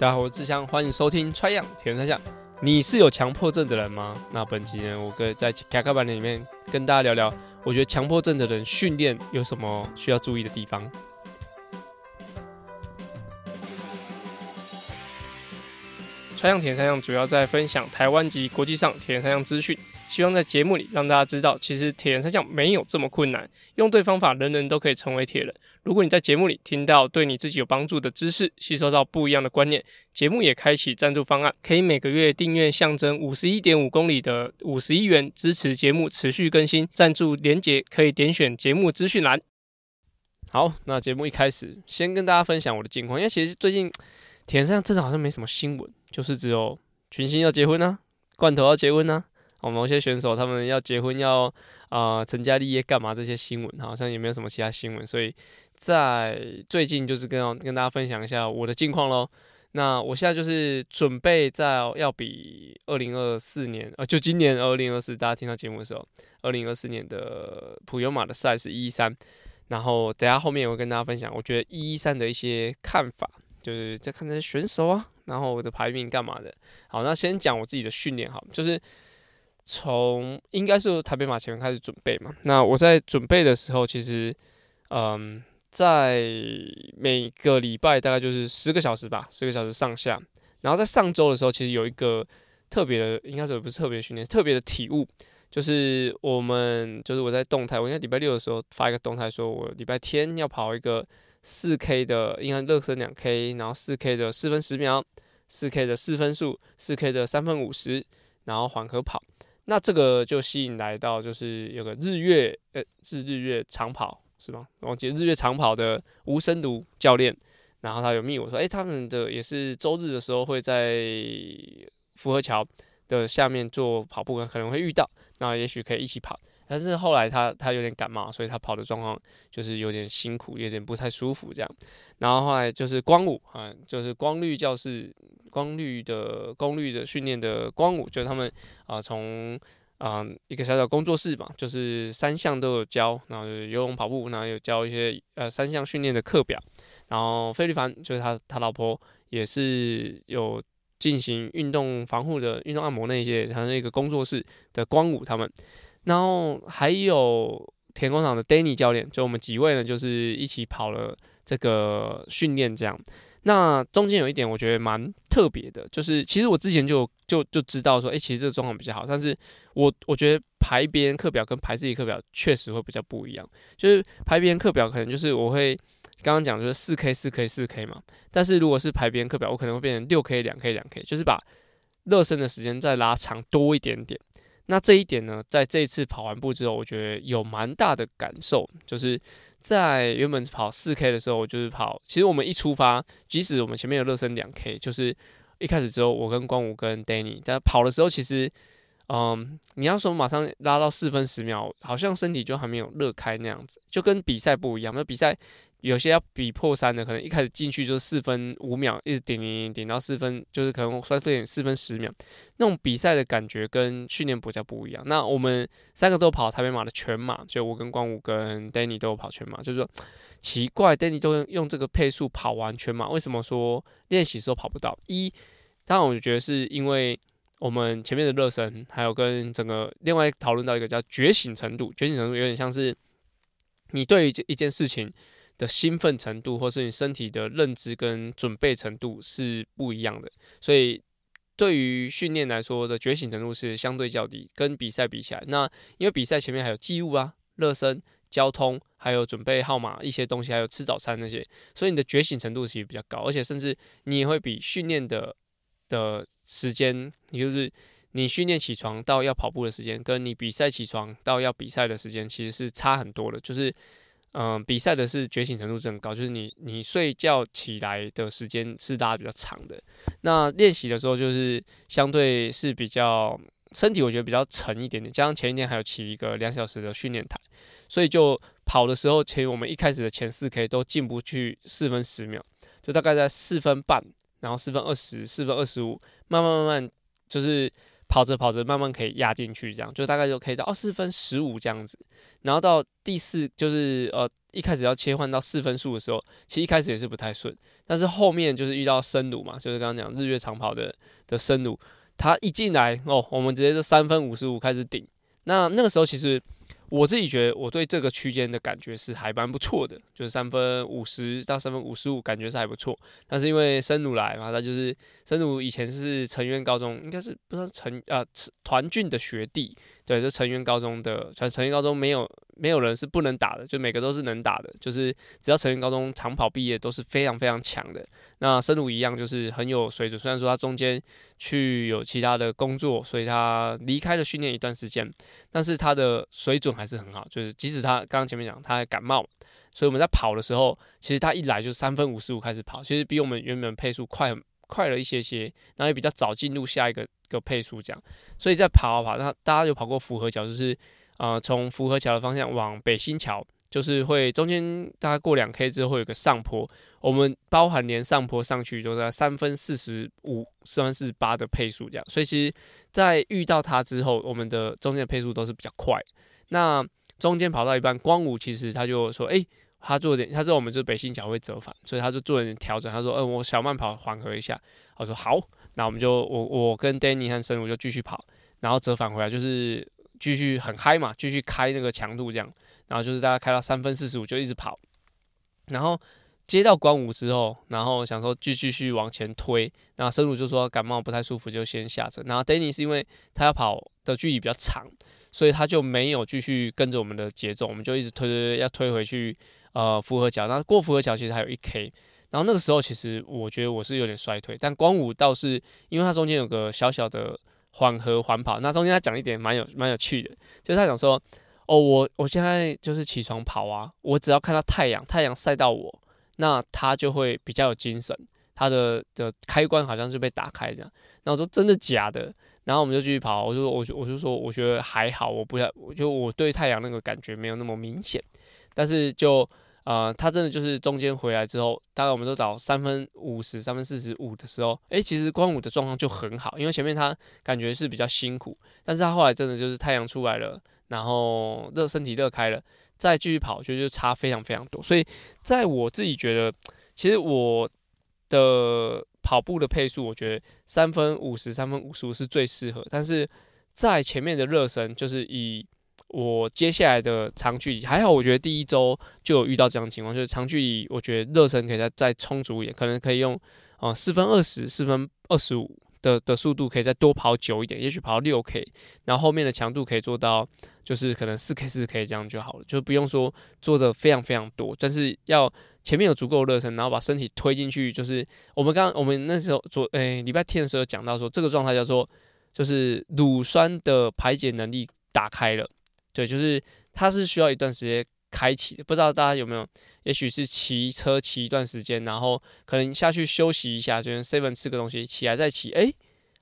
大家好，我是志祥，欢迎收听《穿样铁人三项》。你是有强迫症的人吗？那本期呢，我可以在卡卡版里面跟大家聊聊，我觉得强迫症的人训练有什么需要注意的地方。穿样铁人三项主要在分享台湾及国际上铁人三项资讯。希望在节目里让大家知道，其实铁人三项没有这么困难，用对方法，人人都可以成为铁人。如果你在节目里听到对你自己有帮助的知识，吸收到不一样的观念，节目也开启赞助方案，可以每个月订阅象征五十一点五公里的五十一元，支持节目持续更新。赞助连结可以点选节目资讯栏。好，那节目一开始，先跟大家分享我的近况，因为其实最近铁人三项真的好像没什么新闻，就是只有群星要结婚啊，罐头要结婚啊。哦，某些选手他们要结婚要啊、成家立业干嘛这些新闻好像也没有什么其他新闻，所以在最近就是跟跟大家分享一下我的近况喽。那我现在就是准备在要比二零二四年呃就今年二零二四大家听到节目的时候，二零二四年的普悠玛的赛事一一三，然后等下后面我会跟大家分享我觉得一一三的一些看法，就是在看这些选手啊，然后我的排名干嘛的。好，那先讲我自己的训练好，就是。从应该是台北马前面开始准备嘛，那我在准备的时候，其实，嗯，在每个礼拜大概就是十个小时吧，十个小时上下。然后在上周的时候，其实有一个特别的，应该说不是特别训练，特别的体悟，就是我们就是我在动态，我应该礼拜六的时候发一个动态，说我礼拜天要跑一个四 K 的，应该热身两 K，然后四 K 的四分十秒，四 K 的四分数，四 K 的三分五十，然后缓和跑。那这个就吸引来到，就是有个日月，呃，是日月长跑是吗？我记得日月长跑的吴生如教练，然后他有密我说，诶，他们的也是周日的时候会在福和桥的下面做跑步，可能会遇到，那也许可以一起跑。但是后来他他有点感冒，所以他跑的状况就是有点辛苦，有点不太舒服这样。然后后来就是光武啊，就是光绿教室。光绿的功率的训练的光武，就是他们啊，从、啊、一个小小工作室吧，就是三项都有教，然后游泳、跑步，然后有教一些呃三项训练的课表。然后费力凡就是他他老婆也是有进行运动防护的运动按摩那些，他那个工作室的光武他们，然后还有田工厂的 Danny 教练，就我们几位呢，就是一起跑了这个训练这样。那中间有一点我觉得蛮特别的，就是其实我之前就就就知道说，诶、欸，其实这个状况比较好，但是我我觉得排别人课表跟排自己课表确实会比较不一样。就是排别人课表可能就是我会刚刚讲就是四 K 四 K 四 K 嘛，但是如果是排别人课表，我可能会变成六 K 两 K 两 K，就是把热身的时间再拉长多一点点。那这一点呢，在这一次跑完步之后，我觉得有蛮大的感受，就是。在原本跑四 K 的时候，我就是跑。其实我们一出发，即使我们前面有热身两 K，就是一开始之后，我跟光武跟 Danny，但跑的时候，其实，嗯，你要说马上拉到四分十秒，好像身体就还没有热开那样子，就跟比赛不一样。那比赛。有些要比破三的，可能一开始进去就是四分五秒，一直顶顶顶到四分，就是可能算是点四分十秒，那种比赛的感觉跟训练比较不一样。那我们三个都跑台北马的全马，就我跟光武跟 Danny 都有跑全马，就是说奇怪，Danny 都用这个配速跑完全马，为什么说练习时候跑不到？一，当然我觉得是因为我们前面的热身，还有跟整个另外讨论到一个叫觉醒程度，觉醒程度有点像是你对于一件事情。的兴奋程度，或是你身体的认知跟准备程度是不一样的，所以对于训练来说的觉醒程度是相对较低，跟比赛比起来，那因为比赛前面还有记录啊、热身、交通，还有准备号码一些东西，还有吃早餐那些，所以你的觉醒程度其实比较高，而且甚至你也会比训练的的时间，也就是你训练起床到要跑步的时间，跟你比赛起床到要比赛的时间，其实是差很多的，就是。嗯，比赛的是觉醒程度是很高，就是你你睡觉起来的时间是拉得比较长的。那练习的时候就是相对是比较身体，我觉得比较沉一点点。加上前一天还有骑一个两小时的训练台，所以就跑的时候，其实我们一开始的前四 K 都进不去四分十秒，就大概在四分半，然后四分二十、四分二十五，慢慢慢慢就是。跑着跑着，慢慢可以压进去，这样就大概就可以到二四分十五这样子。然后到第四就是呃一开始要切换到四分数的时候，其实一开始也是不太顺，但是后面就是遇到深鲁嘛，就是刚刚讲日月长跑的的深鲁，他一进来哦，我们直接就三分五十五开始顶。那那个时候其实。我自己觉得我对这个区间的感觉是还蛮不错的，就是三分五十到三分五十五，感觉是还不错。但是因为森鲁来嘛，他就是森鲁以前是成员高中，应该是不知道成啊团俊的学弟，对，就成员高中的，成成员高中没有。没有人是不能打的，就每个都是能打的，就是只要成员高中长跑毕业都是非常非常强的。那深鲁一样就是很有水准，虽然说他中间去有其他的工作，所以他离开了训练一段时间，但是他的水准还是很好。就是即使他刚刚前面讲他感冒，所以我们在跑的时候，其实他一来就三分五十五开始跑，其实比我们原本配速快快了一些些，然后也比较早进入下一个个配速这样。所以在跑啊跑，那大家有跑过福和桥，就是。呃，从福和桥的方向往北新桥，就是会中间大概过两 K 之后会有个上坡，我们包含连上坡上去都在三分四十五、三分四十八的配速这样，所以其实，在遇到它之后，我们的中间的配速都是比较快。那中间跑到一半，光武其实他就说，诶、他做点，他说我们这北新桥会折返，所以他就做点调整。他说，嗯、呃，我小慢跑缓和一下。我说好，那我们就我我跟 Danny 和生武就继续跑，然后折返回来就是。继续很嗨嘛，继续开那个强度这样，然后就是大概开到三分四十五就一直跑，然后接到关五之后，然后想说继续续往前推，然后深鲁就说感冒不太舒服就先下车，然后 Danny 是因为他要跑的距离比较长，所以他就没有继续跟着我们的节奏，我们就一直推推推要推回去呃福和桥，那过福和桥其实还有一 K，然后那个时候其实我觉得我是有点衰退，但光武倒是因为他中间有个小小的。缓和缓跑，那中间他讲一点蛮有蛮有趣的，就是他讲说，哦，我我现在就是起床跑啊，我只要看到太阳，太阳晒到我，那他就会比较有精神，他的的开关好像是被打开这样。那我说真的假的？然后我们就继续跑，我就我就我就说我觉得还好，我不太，我就我对太阳那个感觉没有那么明显，但是就。呃，他真的就是中间回来之后，大概我们都找三分五十、三分四十五的时候，诶，其实光武的状况就很好，因为前面他感觉是比较辛苦，但是他后来真的就是太阳出来了，然后热身体热开了，再继续跑，就就差非常非常多。所以在我自己觉得，其实我的跑步的配速，我觉得三分五十、三分五十五是最适合，但是在前面的热身，就是以。我接下来的长距离还好，我觉得第一周就有遇到这样的情况，就是长距离，我觉得热身可以再再充足一点，可能可以用啊四分二十、四分二十五的的速度，可以再多跑久一点，也许跑到六 K，然后后面的强度可以做到就是可能四 K、四 K 这样就好了，就不用说做的非常非常多，但是要前面有足够热身，然后把身体推进去，就是我们刚刚我们那时候昨诶礼拜天的时候讲到说，这个状态叫做就是乳酸的排解能力打开了。对，就是它是需要一段时间开启的，不知道大家有没有？也许是骑车骑一段时间，然后可能下去休息一下，就 seven 吃个东西，起来再骑，哎，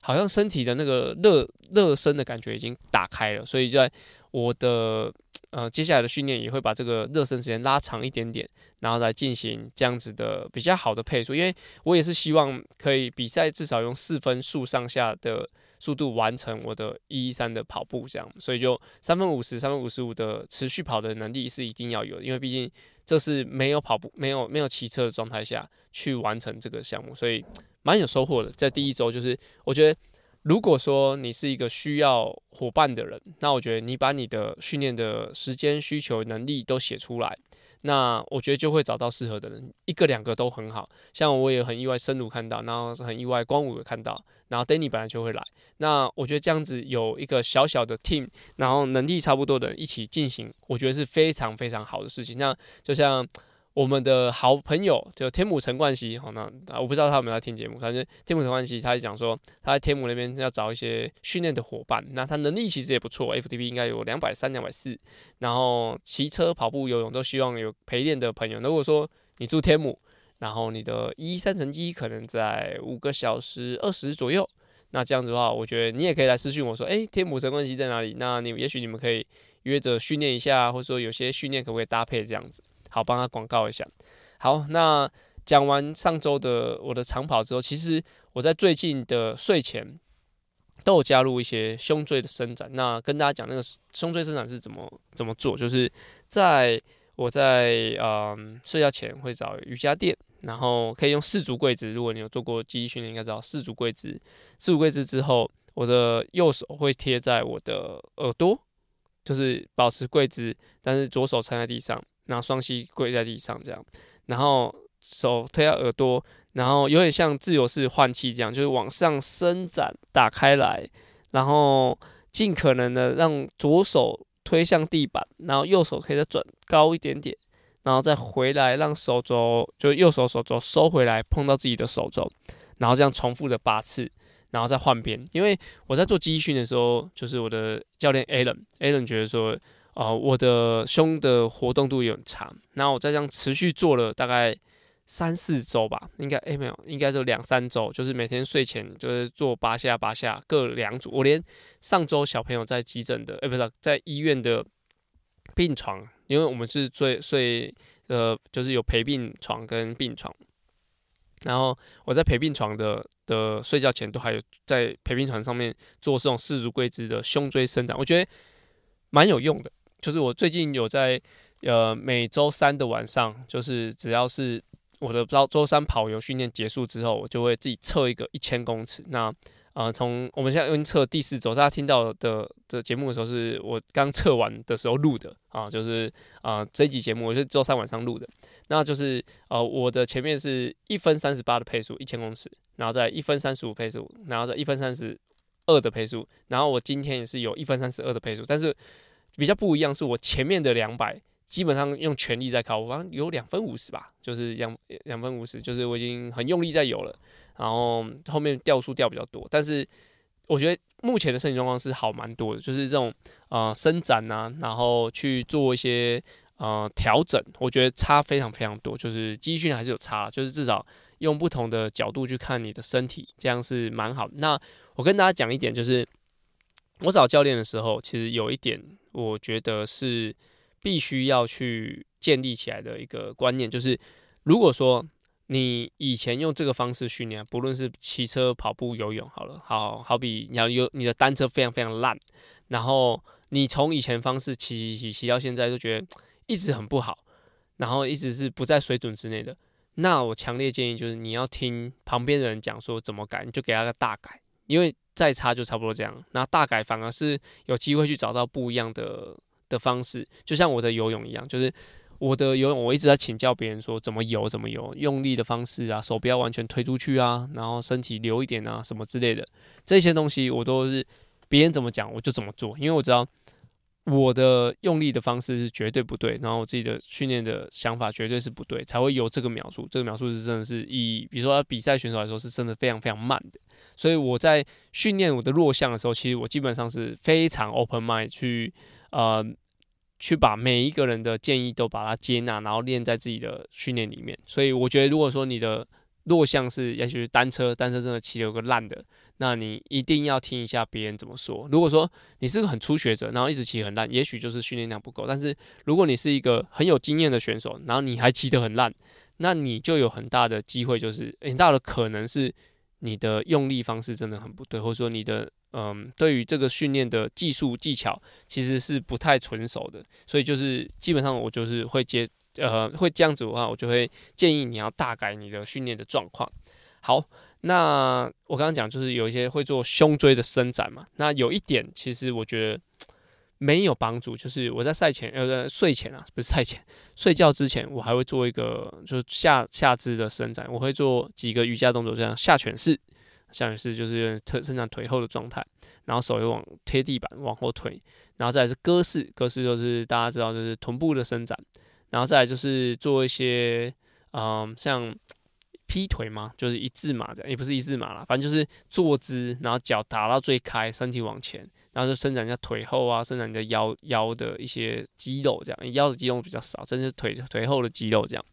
好像身体的那个热热身的感觉已经打开了，所以在我的呃接下来的训练也会把这个热身时间拉长一点点，然后来进行这样子的比较好的配速，因为我也是希望可以比赛至少用四分速上下的。速度完成我的一一三的跑步，这样，所以就三分五十、三分五十五的持续跑的能力是一定要有的，因为毕竟这是没有跑步、没有没有骑车的状态下去完成这个项目，所以蛮有收获的。在第一周，就是我觉得，如果说你是一个需要伙伴的人，那我觉得你把你的训练的时间需求、能力都写出来。那我觉得就会找到适合的人，一个两个都很好，像我也很意外，深鲁看到，然后很意外，光武也看到，然后 Danny 本来就会来，那我觉得这样子有一个小小的 team，然后能力差不多的人一起进行，我觉得是非常非常好的事情。那就像。我们的好朋友就天母陈冠希，好，那我不知道他有没有在听节目，反正天母陈冠希他讲说他在天母那边要找一些训练的伙伴，那他能力其实也不错，FTP 应该有两百三、两百四，然后骑车、跑步、游泳都希望有陪练的朋友。如果说你住天母，然后你的一三成绩可能在五个小时二十左右，那这样子的话，我觉得你也可以来私讯我说，诶，天母陈冠希在哪里？那你也许你们可以约着训练一下，或者说有些训练可不可以搭配这样子？好，帮他广告一下。好，那讲完上周的我的长跑之后，其实我在最近的睡前都有加入一些胸椎的伸展。那跟大家讲那个胸椎伸展是怎么怎么做，就是在我在嗯睡觉前会找瑜伽垫，然后可以用四足跪姿。如果你有做过肌力训练，应该知道四足跪姿。四足跪姿之后，我的右手会贴在我的耳朵，就是保持跪姿，但是左手撑在地上，然后双膝跪在地上这样，然后手推到耳朵，然后有点像自由式换气这样，就是往上伸展打开来，然后尽可能的让左手。推向地板，然后右手可以再转高一点点，然后再回来，让手肘就右手手肘收回来，碰到自己的手肘，然后这样重复的八次，然后再换边。因为我在做肌训的时候，就是我的教练 Alan，Alan 觉得说，啊、呃，我的胸的活动度也很长，然后我再这样持续做了大概。三四周吧，应该诶、没有，应该就两三周，就是每天睡前就是做八下八下各两组。我连上周小朋友在急诊的，诶、不是在医院的病床，因为我们是睡睡呃就是有陪病床跟病床，然后我在陪病床的的睡觉前都还有在陪病床上面做这种四足跪姿的胸椎伸展，我觉得蛮有用的。就是我最近有在呃每周三的晚上，就是只要是我的周周三跑游训练结束之后，我就会自己测一个一千公尺。那呃，从我们现在已经测第四周，大家听到的的节目的时候，是我刚测完的时候录的啊，就是啊、这一集节目我是周三晚上录的。那就是呃，我的前面是一分三十八的配速一千公尺，然后再一分三十五配速，然后再一分三十二的配速，然后我今天也是有一分三十二的配速，但是比较不一样是我前面的两百。基本上用全力在考，我好像有两分五十吧，就是两两分五十，就是我已经很用力在游了，然后后面掉速掉比较多，但是我觉得目前的身体状况是好蛮多的，就是这种呃伸展呐、啊，然后去做一些呃调整，我觉得差非常非常多，就是肌训还是有差，就是至少用不同的角度去看你的身体，这样是蛮好的。那我跟大家讲一点，就是我找教练的时候，其实有一点我觉得是。必须要去建立起来的一个观念，就是如果说你以前用这个方式训练，不论是骑车、跑步、游泳，好了，好好比你要有你的单车非常非常烂，然后你从以前方式骑骑骑骑到现在，就觉得一直很不好，然后一直是不在水准之内的，那我强烈建议就是你要听旁边的人讲说怎么改，你就给他个大改，因为再差就差不多这样，那大改反而是有机会去找到不一样的。的方式就像我的游泳一样，就是我的游泳，我一直在请教别人说怎么游，怎么游，用力的方式啊，手不要完全推出去啊，然后身体留一点啊，什么之类的，这些东西我都是别人怎么讲我就怎么做，因为我知道我的用力的方式是绝对不对，然后我自己的训练的想法绝对是不对，才会有这个描述。这个描述是真的是以比如说比赛选手来说是真的非常非常慢的，所以我在训练我的弱项的时候，其实我基本上是非常 open mind 去。呃，去把每一个人的建议都把它接纳，然后练在自己的训练里面。所以我觉得，如果说你的弱项是，也许是单车，单车真的骑得有个烂的，那你一定要听一下别人怎么说。如果说你是个很初学者，然后一直骑很烂，也许就是训练量不够。但是如果你是一个很有经验的选手，然后你还骑得很烂，那你就有很大的机会，就是很大的可能是你的用力方式真的很不对，或者说你的。嗯，对于这个训练的技术技巧，其实是不太纯熟的，所以就是基本上我就是会接呃会这样子的话，我就会建议你要大改你的训练的状况。好，那我刚刚讲就是有一些会做胸椎的伸展嘛，那有一点其实我觉得没有帮助，就是我在赛前呃睡前啊，不是赛前睡觉之前，我还会做一个就是下下肢的伸展，我会做几个瑜伽动作，这样下犬式。下犬式就是特伸展腿后的状态，然后手又往贴地板往后推，然后再是鸽式，鸽式就是大家知道就是臀部的伸展，然后再来就是做一些嗯像劈腿嘛，就是一字马这样，也不是一字马啦，反正就是坐姿，然后脚打到最开，身体往前，然后就伸展一下腿后啊，伸展你的腰腰的一些肌肉这样，腰的肌肉比较少，真是腿腿后的肌肉这样。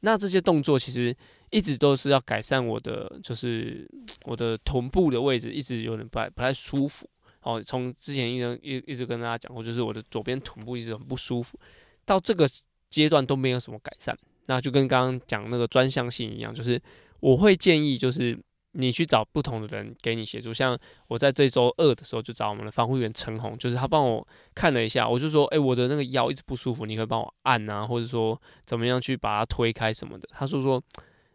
那这些动作其实一直都是要改善我的，就是我的臀部的位置一直有点不太不太舒服。哦，从之前一直一一直跟大家讲过，就是我的左边臀部一直很不舒服，到这个阶段都没有什么改善。那就跟刚刚讲那个专项性一样，就是我会建议，就是你去找不同的人给你协助。像我在这周二的时候就找我们的防护员陈红，就是他帮我看了一下，我就说，哎，我的那个腰一直不舒服，你可以帮我按啊，或者说怎么样去把它推开什么的。他说说，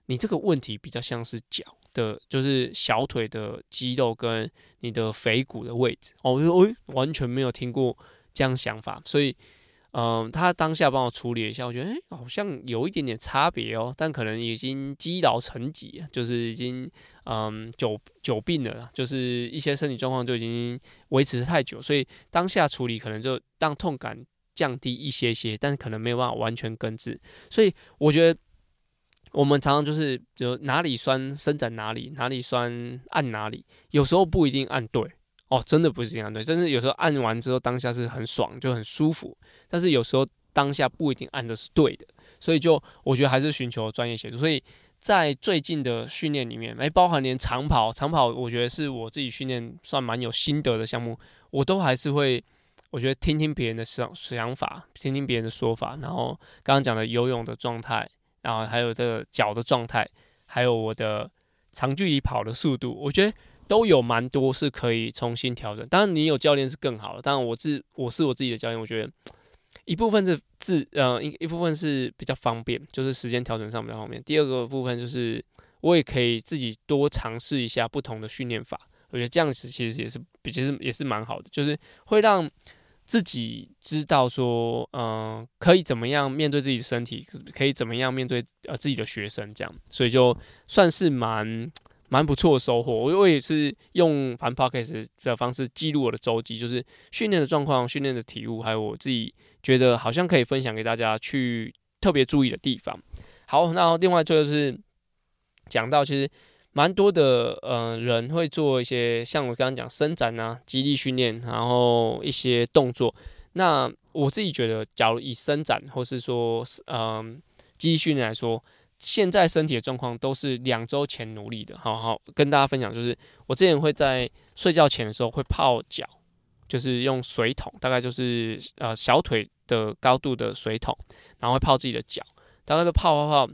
你这个问题比较像是脚的，就是小腿的肌肉跟你的腓骨的位置。哦，我就说，哎，完全没有听过这样想法，所以。嗯，他当下帮我处理一下，我觉得诶、欸，好像有一点点差别哦，但可能已经积劳成疾，就是已经嗯久久病了，就是一些身体状况就已经维持太久，所以当下处理可能就让痛感降低一些些，但是可能没有办法完全根治。所以我觉得我们常常就是就哪里酸伸展哪里，哪里酸按哪里，有时候不一定按对。哦，真的不是这样，对，但是有时候按完之后当下是很爽，就很舒服，但是有时候当下不一定按的是对的，所以就我觉得还是寻求专业协助。所以在最近的训练里面，诶，包含连长跑，长跑我觉得是我自己训练算蛮有心得的项目，我都还是会，我觉得听听别人的想想法，听听别人的说法，然后刚刚讲的游泳的状态，然后还有这个脚的状态，还有我的长距离跑的速度，我觉得。都有蛮多是可以重新调整，当然你有教练是更好了。当然我自我是我自己的教练，我觉得 一部分是自呃一一部分是比较方便，就是时间调整上比较方便。第二个部分就是我也可以自己多尝试一下不同的训练法，我觉得这样子其实也是比其实也是蛮好的，就是会让自己知道说，嗯、可以怎么样面对自己的身体，可以怎么样面对呃自己的学生这样，所以就算是蛮。蛮不错的收获，我我也是用盘 podcast 的方式记录我的周记，就是训练的状况、训练的体悟，还有我自己觉得好像可以分享给大家去特别注意的地方。好，那另外就是讲到，其实蛮多的呃人会做一些像我刚刚讲伸展啊、肌力训练，然后一些动作。那我自己觉得，假如以伸展或是说嗯肌力训练来说。现在身体的状况都是两周前努力的，好好跟大家分享。就是我之前会在睡觉前的时候会泡脚，就是用水桶，大概就是呃小腿的高度的水桶，然后会泡自己的脚，大概都泡泡泡。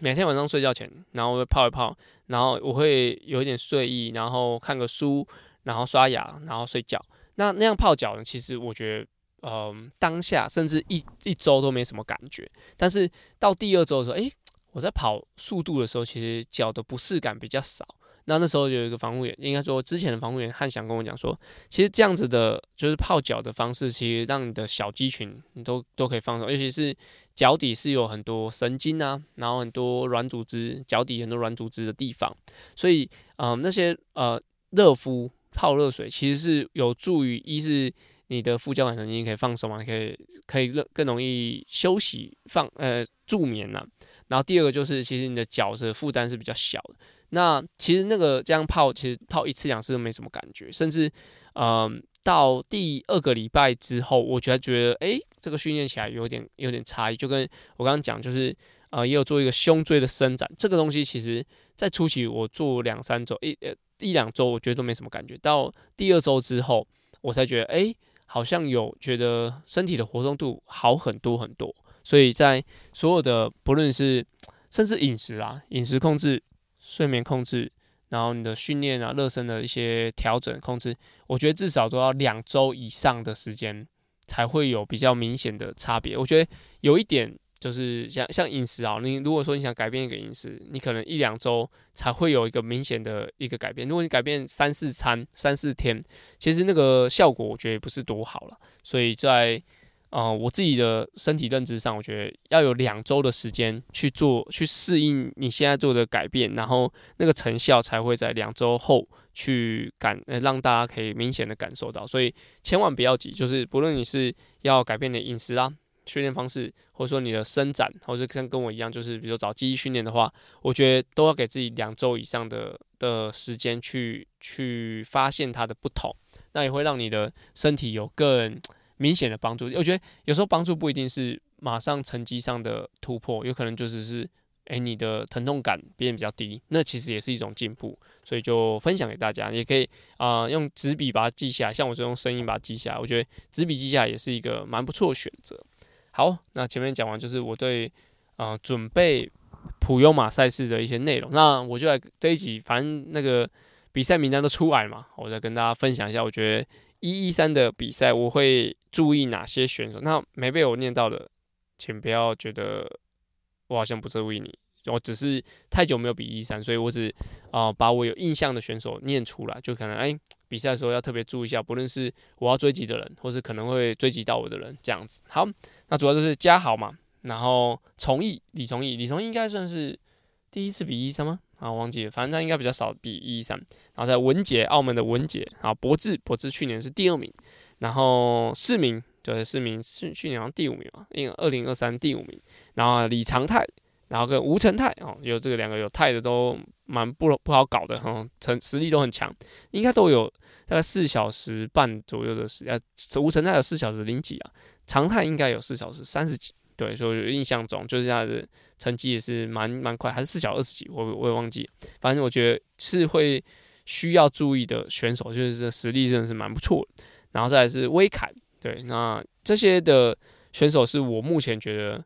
每天晚上睡觉前，然后会泡一泡，然后我会有一点睡意，然后看个书，然后刷牙，然后睡觉。那那样泡脚呢，其实我觉得，嗯、当下甚至一一周都没什么感觉，但是到第二周的时候，诶。我在跑速度的时候，其实脚的不适感比较少。那那时候有一个防护员，应该说之前的防护员汉翔跟我讲说，其实这样子的，就是泡脚的方式，其实让你的小肌群你都都可以放松，尤其是脚底是有很多神经啊，然后很多软组织，脚底很多软组织的地方，所以嗯、那些呃热敷泡热水，其实是有助于一是你的副交感神经可以放松嘛，可以可以更更容易休息放呃助眠呐、啊。然后第二个就是，其实你的脚的负担是比较小的。那其实那个这样泡，其实泡一次两次都没什么感觉。甚至，嗯、到第二个礼拜之后，我觉得觉得，哎，这个训练起来有点有点差异。就跟我刚刚讲，就是，呃，也有做一个胸椎的伸展。这个东西其实，在初期我做两三周，一呃一两周，我觉得都没什么感觉。到第二周之后，我才觉得，哎，好像有觉得身体的活动度好很多很多。所以在所有的不论是甚至饮食啊、饮食控制、睡眠控制，然后你的训练啊、热身的一些调整控制，我觉得至少都要两周以上的时间才会有比较明显的差别。我觉得有一点就是像像饮食啊，你如果说你想改变一个饮食，你可能一两周才会有一个明显的一个改变。如果你改变三四餐、三四天，其实那个效果我觉得也不是多好了。所以在呃，我自己的身体认知上，我觉得要有两周的时间去做，去适应你现在做的改变，然后那个成效才会在两周后去感，呃，让大家可以明显的感受到。所以千万不要急，就是不论你是要改变你的饮食啦、训练方式，或者说你的伸展，或者像跟我一样，就是比如说找肌力训练的话，我觉得都要给自己两周以上的的时间去去发现它的不同，那也会让你的身体有更。明显的帮助，我觉得有时候帮助不一定是马上成绩上的突破，有可能就只是，哎、欸，你的疼痛感变比较低，那其实也是一种进步，所以就分享给大家，也可以啊、用纸笔把它记下来，像我是用声音把它记下来，我觉得纸笔记下来也是一个蛮不错的选择。好，那前面讲完就是我对啊、准备普悠马赛事的一些内容。那我就来这一集，反正那个比赛名单都出来嘛，我再跟大家分享一下。我觉得一一三的比赛我会注意哪些选手。那没被我念到的，请不要觉得我好像不注意你。我只是太久没有比一三，所以我只啊、把我有印象的选手念出来，就可能哎、比赛的时候要特别注意一下，不论是我要追击的人，或是可能会追击到我的人，这样子。好，那主要就是加豪嘛，然后崇义李崇义，李崇义应该算是第一次比一三吗？啊，忘记了，反正他应该比较少比一三。然后在文杰，澳门的文杰，啊博智，博智去年是第二名，然后世明，对，世明是去年好像第五名嘛，因为二零二三第五名，然后李长泰。然后跟吴成泰哦，有这个两个有泰的都蛮不不好搞的哈，成实力都很强，应该都有大概四小时半左右的时间。吴成泰有四小时零几啊，长泰应该有四小时三十几，对，所以印象中就是他的成绩也是蛮蛮快，还是四小二十几，我我也忘记。反正我觉得是会需要注意的选手，就是这实力真的是蛮不错的。然后再来是威凯，对，那这些的选手是我目前觉得。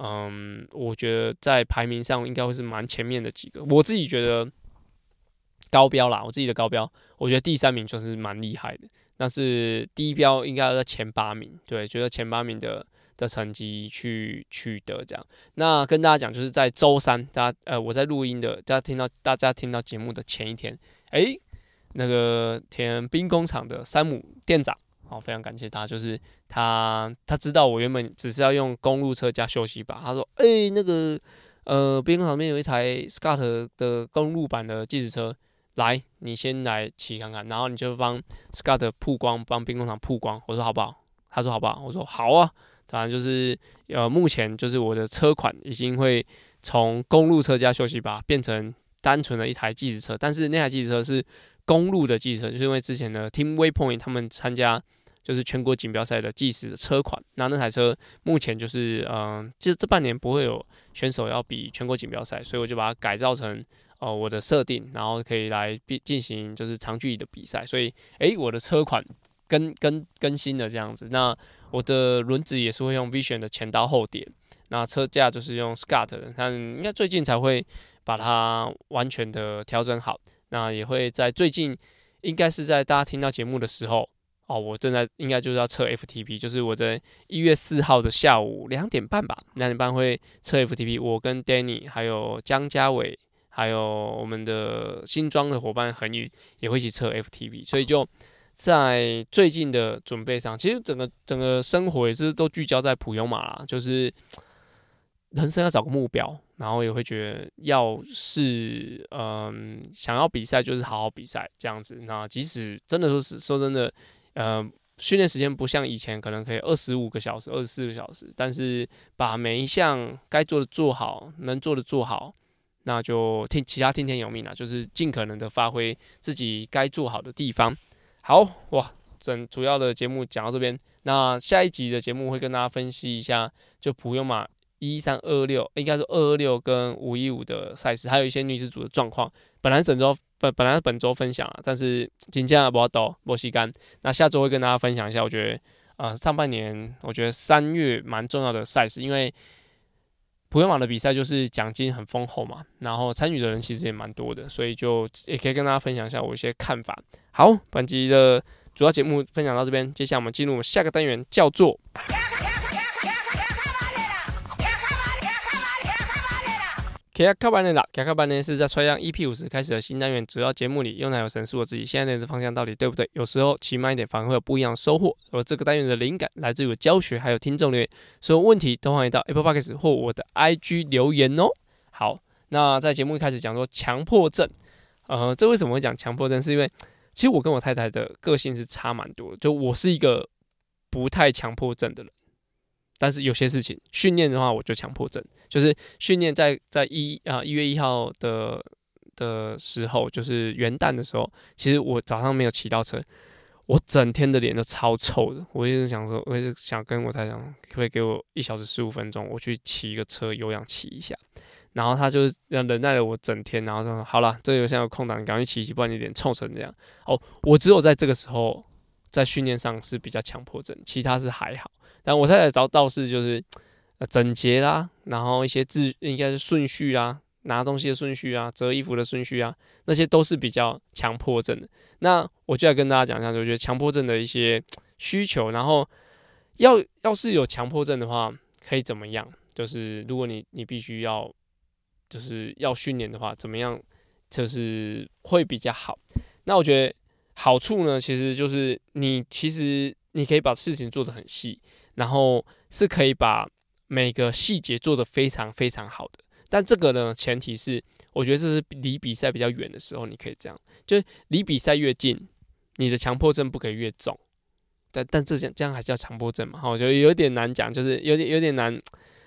嗯，我觉得在排名上应该会是蛮前面的几个。我自己觉得高标啦，我自己的高标，我觉得第三名就是蛮厉害的。但是低标应该要在前八名，对，觉得前八名的的成绩去取得这样。那跟大家讲，就是在周三，大家呃，我在录音的，大家听到大家听到节目的前一天，诶、那个田兵工厂的山姆店长。哦，非常感谢他，就是他，他知道我原本只是要用公路车加休息吧，他说，哎、欸，那个，呃，边旁边有一台 Scott 的公路版的计时车，来，你先来骑看看，然后你就帮 Scott 曝光，帮兵工厂曝光，我说好不好？他说好不好？我说好啊，当然就是，呃，目前就是我的车款已经会从公路车加休息把变成单纯的一台计时车，但是那台计时车是公路的计时车，就是因为之前的 Team Waypoint 他们参加。就是全国锦标赛的计时的车款，那那台车目前就是，嗯、呃，这这半年不会有选手要比全国锦标赛，所以我就把它改造成，呃，我的设定，然后可以来比进行就是长距离的比赛，所以，诶，我的车款更更更新的这样子，那我的轮子也是会用 Vision 的前刀后碟，那车架就是用 Scott 的，但应该最近才会把它完全的调整好，那也会在最近，应该是在大家听到节目的时候。哦，我正在应该就是要测 FTP，就是我在一月四号的下午两点半吧，两点半会测 FTP。我跟 Danny 还有江家伟，还有我们的新装的伙伴恒宇也会一起测 FTP。所以就在最近的准备上，其实整个整个生活也是都聚焦在普悠马啦，就是人生要找个目标，然后也会觉得要是嗯想要比赛就是好好比赛这样子。那即使真的说是说真的。呃，训练时间不像以前，可能可以二十五个小时、二十四个小时，但是把每一项该做的做好，能做的做好，那就听其他听天由命了，就是尽可能的发挥自己该做好的地方。好哇，整主要的节目讲到这边，那下一集的节目会跟大家分析一下，就普悠玛一三二六，应该是二二六跟五一五的赛事，还有一些女子组的状况。本来整周。本本来本周分享啊，但是今天，不要抖，莫西干。那下周会跟大家分享一下，我觉得呃上半年我觉得三月蛮重要的赛事，因为普悠马的比赛就是奖金很丰厚嘛，然后参与的人其实也蛮多的，所以就也可以跟大家分享一下我一些看法。好，本集的主要节目分享到这边，接下来我们进入下个单元，叫做。卡亚卡班内啦，卡卡班内是在 TriYang EP 五十开始的新单元，主要节目里用来有神速我自己现在的方向到底对不对？有时候骑慢一点反而会有不一样的收获。而这个单元的灵感来自于我教学，还有听众留言，所有问题都欢迎到 Apple Podcast 或我的 IG 留言哦。好，那在节目一开始讲说强迫症，呃，这为什么会讲强迫症？是因为其实我跟我太太的个性是差蛮多的，就我是一个不太强迫症的人。但是有些事情训练的话，我就强迫症，就是训练在在一啊一月一号的的时候，就是元旦的时候，其实我早上没有骑到车，我整天的脸都超臭的。我一直想说，我一直想跟我太太讲，可不可以给我一小时十五分钟，我去骑一个车，有氧骑一下。然后他就忍耐了我整天，然后说好了，这个现在有空档，你赶快去骑骑，不然你脸臭成这样。哦，我只有在这个时候在训练上是比较强迫症，其他是还好。但我太太倒倒是就是，呃整洁啦，然后一些字应该是顺序啊，拿东西的顺序啊，折衣服的顺序啊，那些都是比较强迫症的。那我就来跟大家讲一下，我觉得强迫症的一些需求，然后要要是有强迫症的话，可以怎么样？就是如果你你必须要就是要训练的话，怎么样就是会比较好？那我觉得好处呢，其实就是你其实你可以把事情做得很细，然后是可以把每个细节做得非常非常好的。但这个呢，前提是我觉得这是离比赛比较远的时候，你可以这样，就是离比赛越近，你的强迫症不可以越重。但但这样这样还叫强迫症嘛？我觉得有点难讲，就是有点有点难、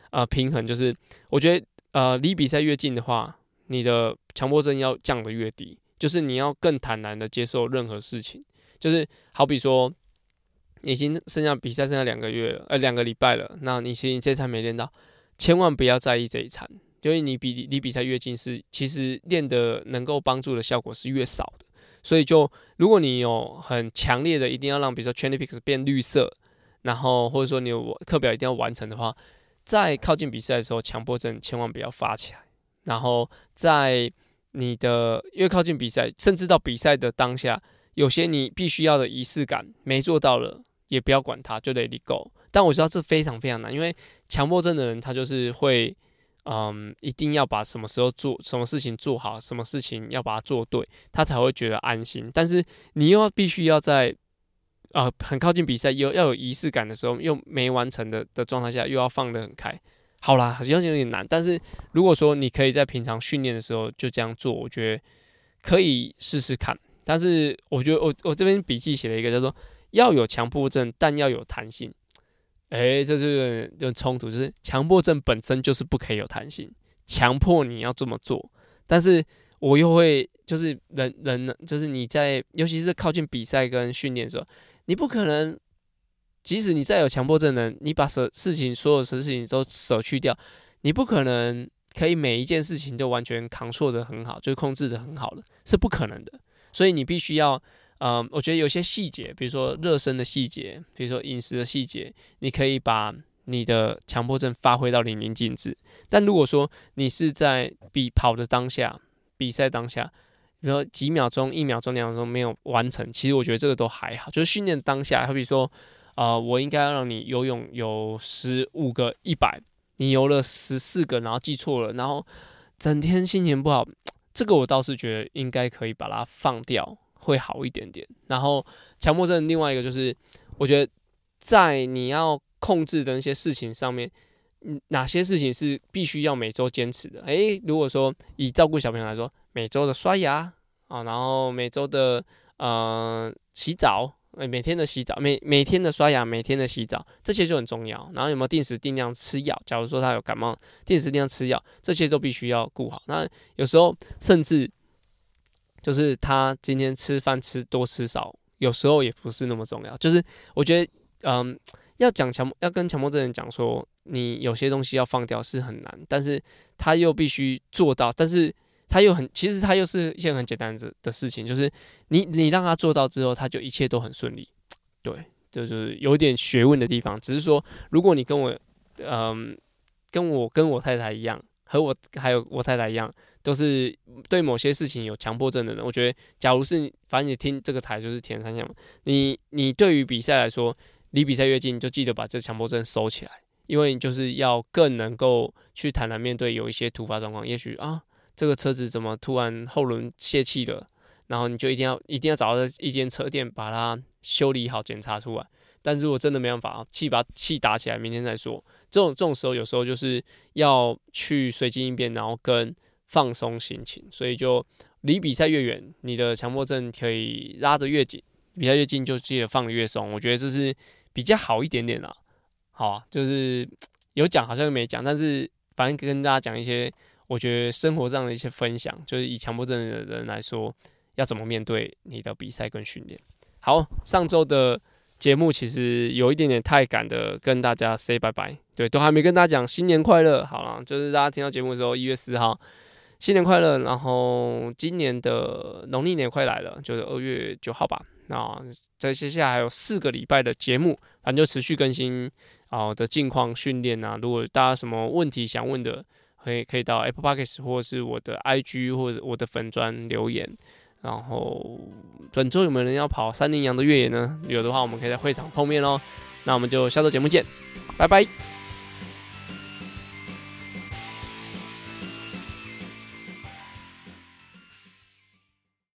呃、平衡。就是我觉得呃离比赛越近的话，你的强迫症要降得越低，就是你要更坦然的接受任何事情。就是好比说，已经剩下比赛剩下两个月了，呃两个礼拜了，那你其实你这餐没练到，千万不要在意这一餐。因为你比离比赛越近，是其实练的能够帮助的效果是越少的。所以就如果你有很强烈的一定要让比如说 Training Peaks 变绿色，然后或者说你有课表一定要完成的话，在靠近比赛的时候，强迫症千万不要发起来。然后在你的越靠近比赛，甚至到比赛的当下，有些你必须要的仪式感没做到了，也不要管他，就 Let it go。但我知道这非常非常难，因为强迫症的人他就是会。嗯，一定要把什么时候做什么事情做好，什么事情要把它做对，他才会觉得安心。但是你又要必须要在呃很靠近比赛又要有仪式感的时候，又没完成的的状态下，又要放得很开。好啦，好像有点难。但是如果说你可以在平常训练的时候就这样做，我觉得可以试试看。但是我觉得我我这边笔记写了一个叫做要有强迫症，但要有弹性。诶、这是有点冲突，就是强迫症本身就是不可以有弹性，强迫你要这么做，但是我又会就是人人就是你在，尤其是靠近比赛跟训练的时候，你不可能，即使你再有强迫症的人，你把舍事情所有事情都舍去掉，你不可能可以每一件事情都完全 control 得很好，就是控制得很好了，是不可能的，所以你必须要。嗯，我觉得有些细节，比如说热身的细节，比如说饮食的细节，你可以把你的强迫症发挥到淋漓尽致。但如果说你是在比跑的当下，比赛当下，比如说几秒钟、一秒钟、两秒钟没有完成，其实我觉得这个都还好。就是训练当下，好比说，呃，我应该要让你游泳有十五个一百，你游了十四个，然后记错了，然后整天心情不好，这个我倒是觉得应该可以把它放掉。会好一点点。然后强迫症另外一个就是，我觉得在你要控制的那些事情上面，嗯，哪些事情是必须要每周坚持的？诶，如果说以照顾小朋友来说，每周的刷牙啊，然后每周的呃洗澡，每天的洗澡，每每天的刷牙，每天的洗澡，这些就很重要。然后有没有定时定量吃药？假如说他有感冒，定时定量吃药，这些都必须要顾好。那有时候甚至。就是他今天吃饭吃多吃少，有时候也不是那么重要。就是我觉得，嗯，要讲强，要跟强迫症人讲说，你有些东西要放掉是很难，但是他又必须做到，但是他又很，其实他又是一件很简单的的事情，就是你你让他做到之后，他就一切都很顺利。对，就是有点学问的地方。只是说，如果你跟我，嗯，跟我跟我太太一样，和我还有我太太一样。都是对某些事情有强迫症的人，我觉得，假如是反正你听这个台就是铁人三项嘛，你你对于比赛来说，离比赛越近，就记得把这强迫症收起来，因为你就是要更能够去坦然面对有一些突发状况，也许啊，这个车子怎么突然后轮泄气了，然后你就一定要一定要找到一间车店把它修理好检查出来，但如果真的没办法，气把气打起来，明天再说，这种这种时候有时候就是要去随机应变，然后跟。放松心情，所以就离比赛越远，你的强迫症可以拉得越紧；比赛越近，就记得放得越松。我觉得这是比较好一点点啦。好，就是有讲好像又没讲，但是反正跟大家讲一些我觉得生活上的一些分享，就是以强迫症的人来说，要怎么面对你的比赛跟训练。好，上周的节目其实有一点点太赶的，跟大家 say 拜拜。对，都还没跟大家讲新年快乐。好了，就是大家听到节目的时候，一月四号。新年快乐！然后今年的农历年快来了，就是二月九号吧。那在接下来还有四个礼拜的节目，反正就持续更新啊的近况训练啊，如果大家什么问题想问的，可以可以到 Apple Podcast 或是我的 IG 或者我的粉专留言。然后本周有没有人要跑三零羊的越野呢？有的话，我们可以在会场碰面哦。那我们就下周节目见，拜拜。